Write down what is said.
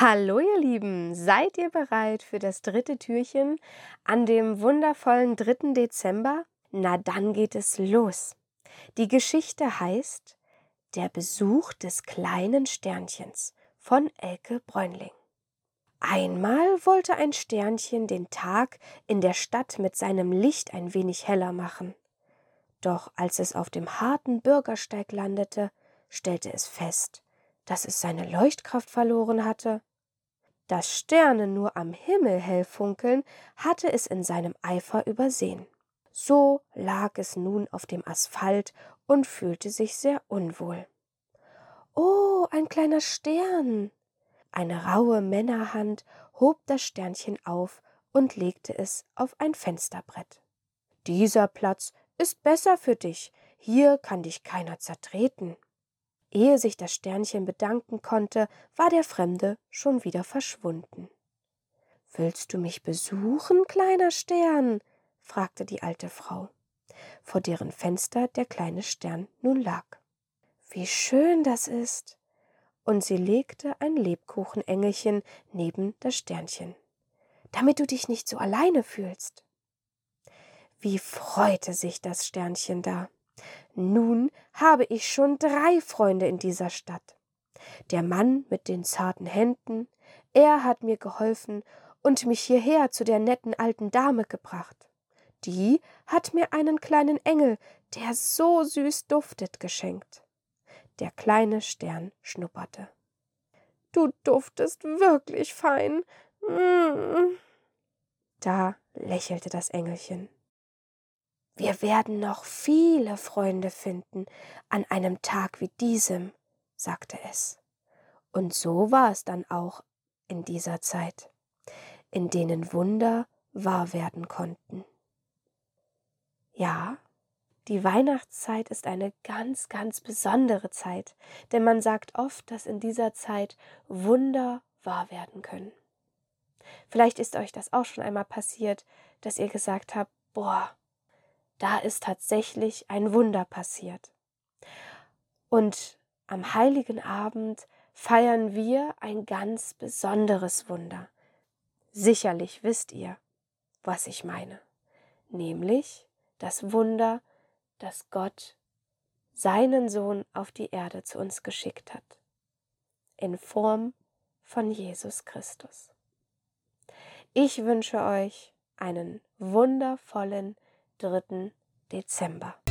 Hallo ihr Lieben, seid ihr bereit für das dritte Türchen an dem wundervollen 3. Dezember? Na dann geht es los. Die Geschichte heißt Der Besuch des kleinen Sternchens von Elke Bräunling. Einmal wollte ein Sternchen den Tag in der Stadt mit seinem Licht ein wenig heller machen. Doch als es auf dem harten Bürgersteig landete, stellte es fest, dass es seine Leuchtkraft verloren hatte. Dass Sterne nur am Himmel hell funkeln, hatte es in seinem Eifer übersehen. So lag es nun auf dem Asphalt und fühlte sich sehr unwohl. Oh, ein kleiner Stern. Eine raue Männerhand hob das Sternchen auf und legte es auf ein Fensterbrett. Dieser Platz ist besser für dich, hier kann dich keiner zertreten. Ehe sich das Sternchen bedanken konnte, war der Fremde schon wieder verschwunden. Willst du mich besuchen, kleiner Stern? fragte die alte Frau, vor deren Fenster der kleine Stern nun lag. Wie schön das ist! Und sie legte ein Lebkuchenengelchen neben das Sternchen, damit du dich nicht so alleine fühlst. Wie freute sich das Sternchen da! Nun habe ich schon drei Freunde in dieser Stadt. Der Mann mit den zarten Händen, er hat mir geholfen und mich hierher zu der netten alten Dame gebracht. Die hat mir einen kleinen Engel, der so süß duftet, geschenkt. Der kleine Stern schnupperte. Du duftest wirklich fein. Mm. Da lächelte das Engelchen. Wir werden noch viele Freunde finden an einem Tag wie diesem, sagte es. Und so war es dann auch in dieser Zeit, in denen Wunder wahr werden konnten. Ja, die Weihnachtszeit ist eine ganz, ganz besondere Zeit, denn man sagt oft, dass in dieser Zeit Wunder wahr werden können. Vielleicht ist euch das auch schon einmal passiert, dass ihr gesagt habt, boah, da ist tatsächlich ein Wunder passiert. Und am heiligen Abend feiern wir ein ganz besonderes Wunder. Sicherlich wisst ihr, was ich meine, nämlich das Wunder, dass Gott seinen Sohn auf die Erde zu uns geschickt hat, in Form von Jesus Christus. Ich wünsche euch einen wundervollen 3. Dezember.